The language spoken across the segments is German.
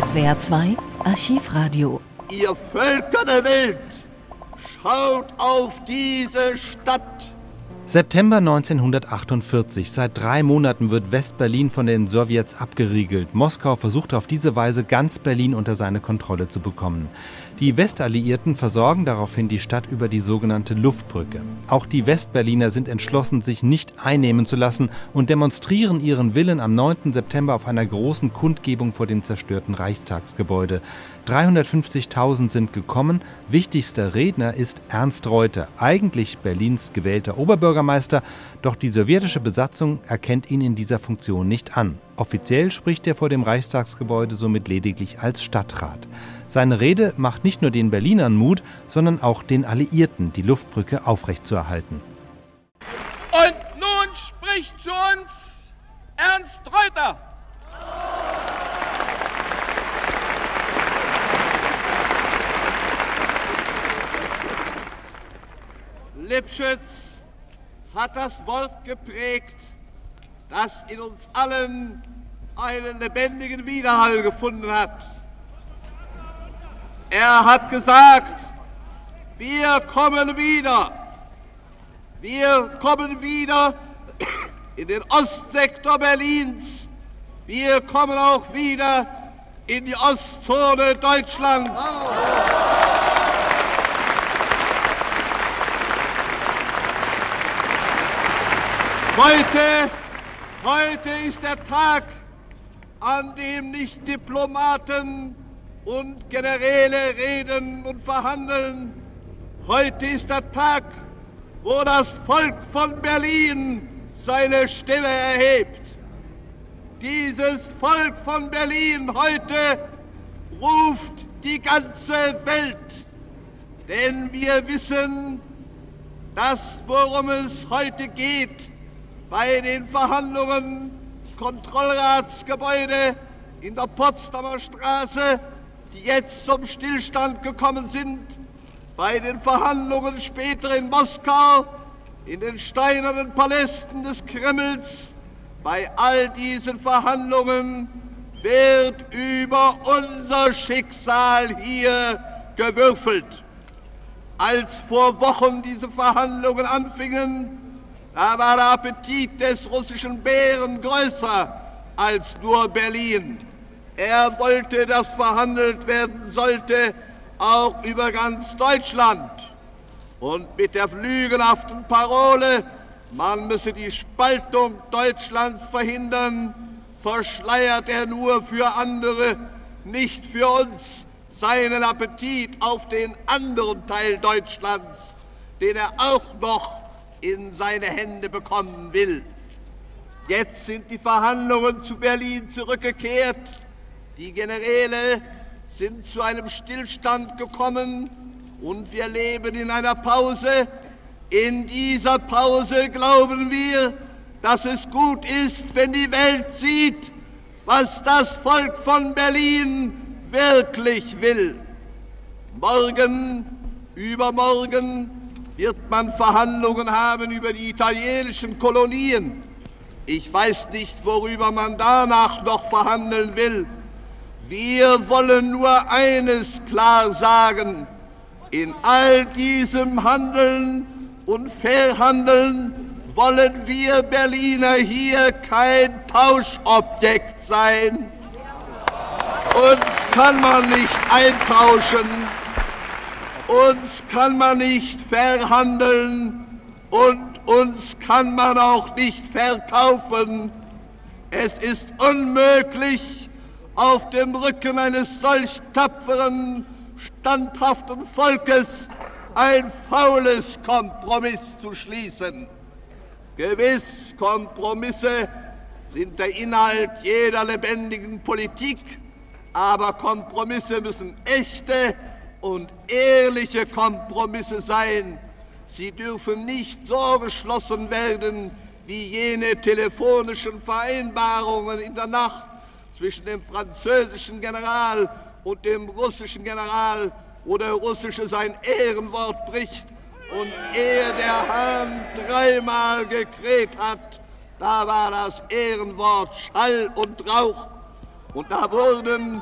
SWR 2 Archivradio. Ihr Völker der Welt, schaut auf diese Stadt. September 1948. Seit drei Monaten wird West-Berlin von den Sowjets abgeriegelt. Moskau versucht auf diese Weise ganz Berlin unter seine Kontrolle zu bekommen. Die Westalliierten versorgen daraufhin die Stadt über die sogenannte Luftbrücke. Auch die Westberliner sind entschlossen, sich nicht einnehmen zu lassen und demonstrieren ihren Willen am 9. September auf einer großen Kundgebung vor dem zerstörten Reichstagsgebäude. 350.000 sind gekommen. Wichtigster Redner ist Ernst Reuter, eigentlich Berlins gewählter Oberbürgermeister, doch die sowjetische Besatzung erkennt ihn in dieser Funktion nicht an. Offiziell spricht er vor dem Reichstagsgebäude somit lediglich als Stadtrat. Seine Rede macht nicht nur den Berlinern Mut, sondern auch den Alliierten, die Luftbrücke aufrechtzuerhalten. Und nun spricht zu uns Ernst Reuter. Lipschitz hat das Wort geprägt, das in uns allen einen lebendigen Widerhall gefunden hat. Er hat gesagt, wir kommen wieder. Wir kommen wieder in den Ostsektor Berlins. Wir kommen auch wieder in die Ostzone Deutschlands. Heute, heute ist der Tag, an dem nicht Diplomaten und Generäle reden und verhandeln. Heute ist der Tag, wo das Volk von Berlin seine Stimme erhebt. Dieses Volk von Berlin heute ruft die ganze Welt, denn wir wissen, dass worum es heute geht bei den Verhandlungen Kontrollratsgebäude in der Potsdamer Straße die jetzt zum Stillstand gekommen sind, bei den Verhandlungen später in Moskau, in den steinernen Palästen des Kremls, bei all diesen Verhandlungen wird über unser Schicksal hier gewürfelt. Als vor Wochen diese Verhandlungen anfingen, da war der Appetit des russischen Bären größer als nur Berlin. Er wollte, dass verhandelt werden sollte, auch über ganz Deutschland. Und mit der flügelhaften Parole, man müsse die Spaltung Deutschlands verhindern, verschleiert er nur für andere, nicht für uns, seinen Appetit auf den anderen Teil Deutschlands, den er auch noch in seine Hände bekommen will. Jetzt sind die Verhandlungen zu Berlin zurückgekehrt die Generäle sind zu einem Stillstand gekommen und wir leben in einer Pause. In dieser Pause glauben wir, dass es gut ist, wenn die Welt sieht, was das Volk von Berlin wirklich will. Morgen, übermorgen wird man Verhandlungen haben über die italienischen Kolonien. Ich weiß nicht, worüber man danach noch verhandeln will. Wir wollen nur eines klar sagen. In all diesem Handeln und Verhandeln wollen wir Berliner hier kein Tauschobjekt sein. Uns kann man nicht eintauschen, uns kann man nicht verhandeln und uns kann man auch nicht verkaufen. Es ist unmöglich, auf dem Rücken eines solch tapferen, standhaften Volkes ein faules Kompromiss zu schließen. Gewiss, Kompromisse sind der Inhalt jeder lebendigen Politik, aber Kompromisse müssen echte und ehrliche Kompromisse sein. Sie dürfen nicht so geschlossen werden wie jene telefonischen Vereinbarungen in der Nacht, zwischen dem französischen General und dem russischen General, wo der russische sein Ehrenwort bricht und ehe der Hahn dreimal gekräht hat, da war das Ehrenwort Schall und Rauch. Und da wurden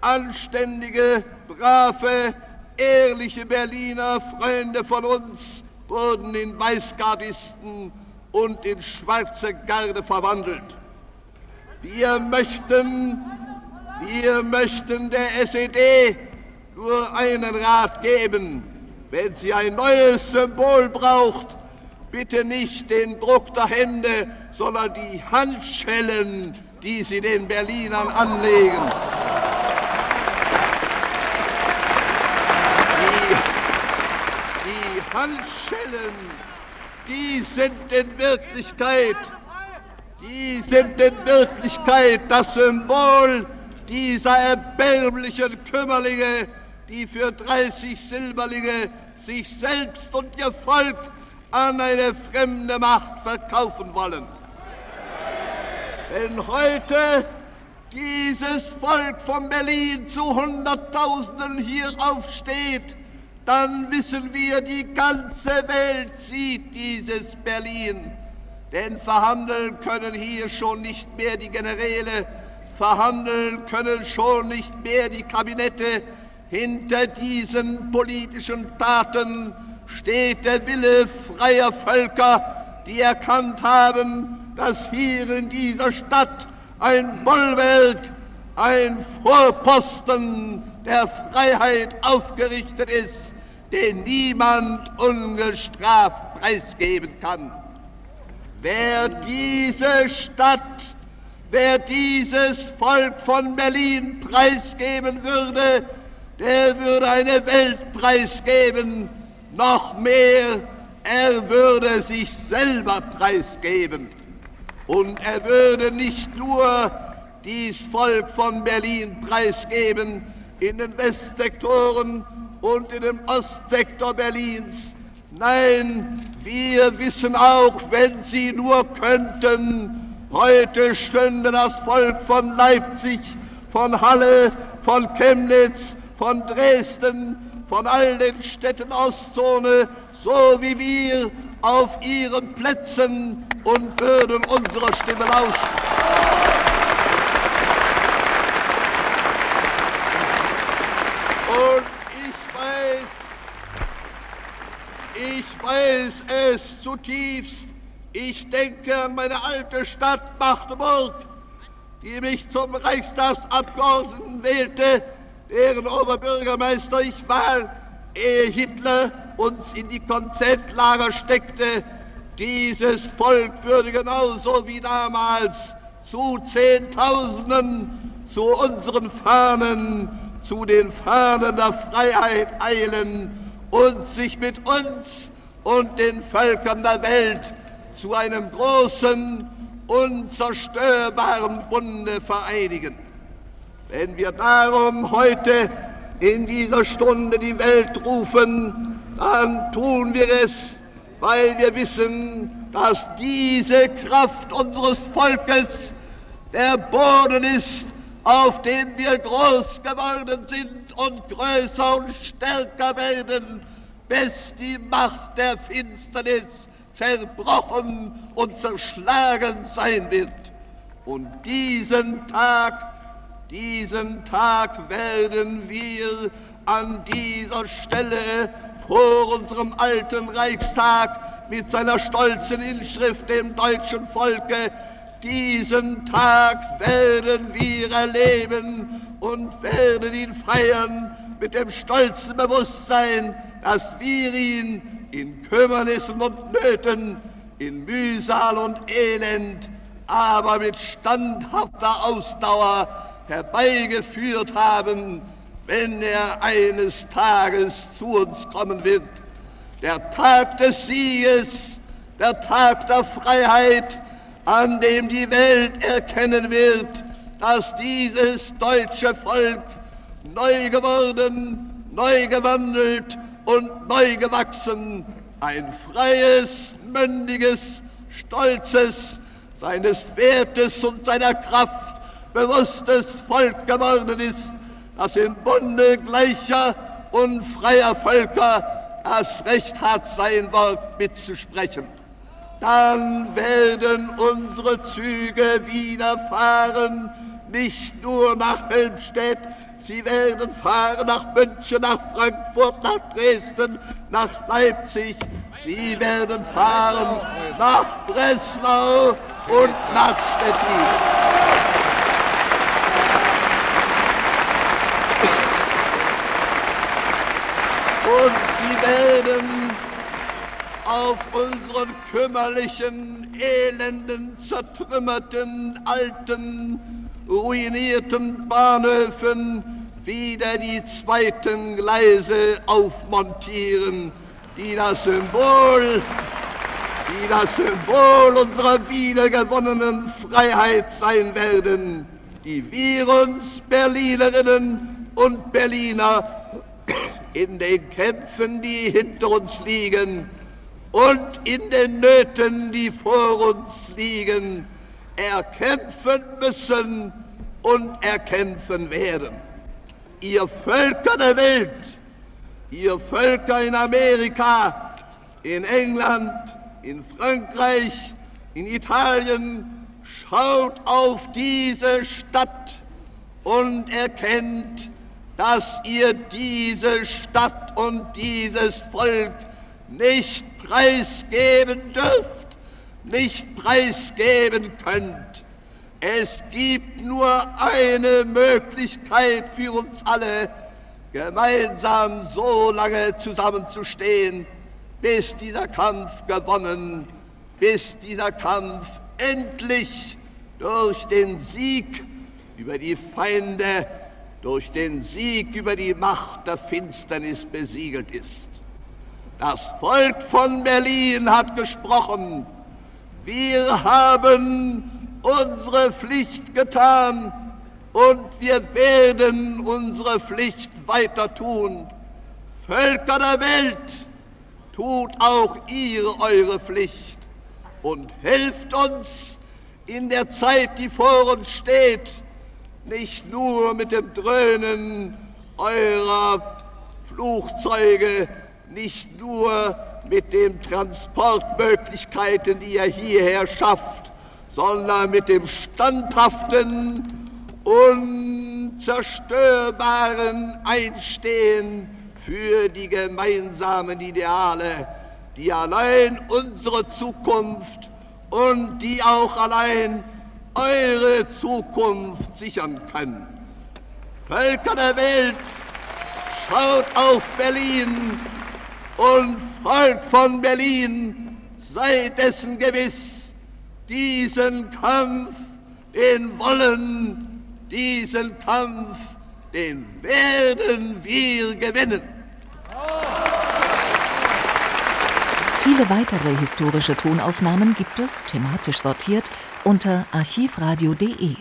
anständige, brave, ehrliche Berliner Freunde von uns wurden in Weißgardisten und in schwarze Garde verwandelt. Wir möchten, wir möchten der SED nur einen Rat geben. Wenn sie ein neues Symbol braucht, bitte nicht den Druck der Hände, sondern die Handschellen, die sie den Berlinern anlegen. Handschellen, die sind in Wirklichkeit, die sind in Wirklichkeit das Symbol dieser erbärmlichen Kümmerlinge, die für 30 Silberlinge sich selbst und ihr Volk an eine fremde Macht verkaufen wollen. Wenn heute dieses Volk von Berlin zu Hunderttausenden hier aufsteht, dann wissen wir, die ganze Welt sieht dieses Berlin. Denn verhandeln können hier schon nicht mehr die Generäle, verhandeln können schon nicht mehr die Kabinette. Hinter diesen politischen Taten steht der Wille freier Völker, die erkannt haben, dass hier in dieser Stadt ein Bollwerk, ein Vorposten der Freiheit aufgerichtet ist den niemand ungestraft preisgeben kann. Wer diese Stadt, wer dieses Volk von Berlin preisgeben würde, der würde eine Welt preisgeben, noch mehr, er würde sich selber preisgeben. Und er würde nicht nur dies Volk von Berlin preisgeben in den Westsektoren, und in dem Ostsektor Berlins. Nein, wir wissen auch, wenn sie nur könnten, heute stünde das Volk von Leipzig, von Halle, von Chemnitz, von Dresden, von all den Städten Ostzone, so wie wir, auf ihren Plätzen und würden unserer Stimme lauschen. Ich weiß es zutiefst. Ich denke an meine alte Stadt Magdeburg, die mich zum Reichstagsabgeordneten wählte, deren Oberbürgermeister ich war, ehe Hitler uns in die Konzentlager steckte. Dieses Volk würde genauso wie damals zu Zehntausenden zu unseren Fahnen, zu den Fahnen der Freiheit eilen und sich mit uns und den Völkern der Welt zu einem großen, unzerstörbaren Bunde vereinigen. Wenn wir darum heute in dieser Stunde die Welt rufen, dann tun wir es, weil wir wissen, dass diese Kraft unseres Volkes der Boden ist, auf dem wir groß geworden sind und größer und stärker werden, bis die Macht der Finsternis zerbrochen und zerschlagen sein wird. Und diesen Tag, diesen Tag werden wir an dieser Stelle vor unserem alten Reichstag mit seiner stolzen Inschrift dem deutschen Volke diesen Tag werden wir erleben und werden ihn feiern mit dem stolzen Bewusstsein, dass wir ihn in Kümmernissen und Nöten, in Mühsal und Elend, aber mit standhafter Ausdauer herbeigeführt haben, wenn er eines Tages zu uns kommen wird. Der Tag des Sieges, der Tag der Freiheit, an dem die Welt erkennen wird, dass dieses deutsche Volk neu geworden, neu gewandelt und neu gewachsen, ein freies, mündiges, stolzes, seines Wertes und seiner Kraft bewusstes Volk geworden ist, das im Bunde gleicher und freier Völker das Recht hat, sein Wort mitzusprechen. Dann werden unsere Züge wieder fahren, nicht nur nach Helmstedt, Sie werden fahren nach München, nach Frankfurt, nach Dresden, nach Leipzig. Sie werden fahren nach Breslau und nach Stettin. Und sie werden auf unseren kümmerlichen, elenden, zertrümmerten, alten, ruinierten Bahnhöfen wieder die zweiten Gleise aufmontieren, die das Symbol, die das Symbol unserer wiedergewonnenen Freiheit sein werden, die wir uns Berlinerinnen und Berliner in den Kämpfen, die hinter uns liegen, und in den Nöten, die vor uns liegen, erkämpfen müssen und erkämpfen werden. Ihr Völker der Welt, ihr Völker in Amerika, in England, in Frankreich, in Italien, schaut auf diese Stadt und erkennt, dass ihr diese Stadt und dieses Volk nicht preisgeben dürft, nicht preisgeben könnt. Es gibt nur eine Möglichkeit für uns alle, gemeinsam so lange zusammenzustehen, bis dieser Kampf gewonnen, bis dieser Kampf endlich durch den Sieg über die Feinde, durch den Sieg über die Macht der Finsternis besiegelt ist. Das Volk von Berlin hat gesprochen. Wir haben unsere Pflicht getan und wir werden unsere Pflicht weiter tun. Völker der Welt, tut auch ihr eure Pflicht und helft uns in der Zeit, die vor uns steht, nicht nur mit dem Dröhnen eurer Flugzeuge, nicht nur mit den Transportmöglichkeiten, die ihr hierher schafft, sondern mit dem standhaften, unzerstörbaren Einstehen für die gemeinsamen Ideale, die allein unsere Zukunft und die auch allein eure Zukunft sichern können. Völker der Welt, schaut auf Berlin und Volk von Berlin, sei dessen gewiss, diesen Kampf, den wollen, diesen Kampf, den werden wir gewinnen. Viele weitere historische Tonaufnahmen gibt es, thematisch sortiert, unter archivradio.de.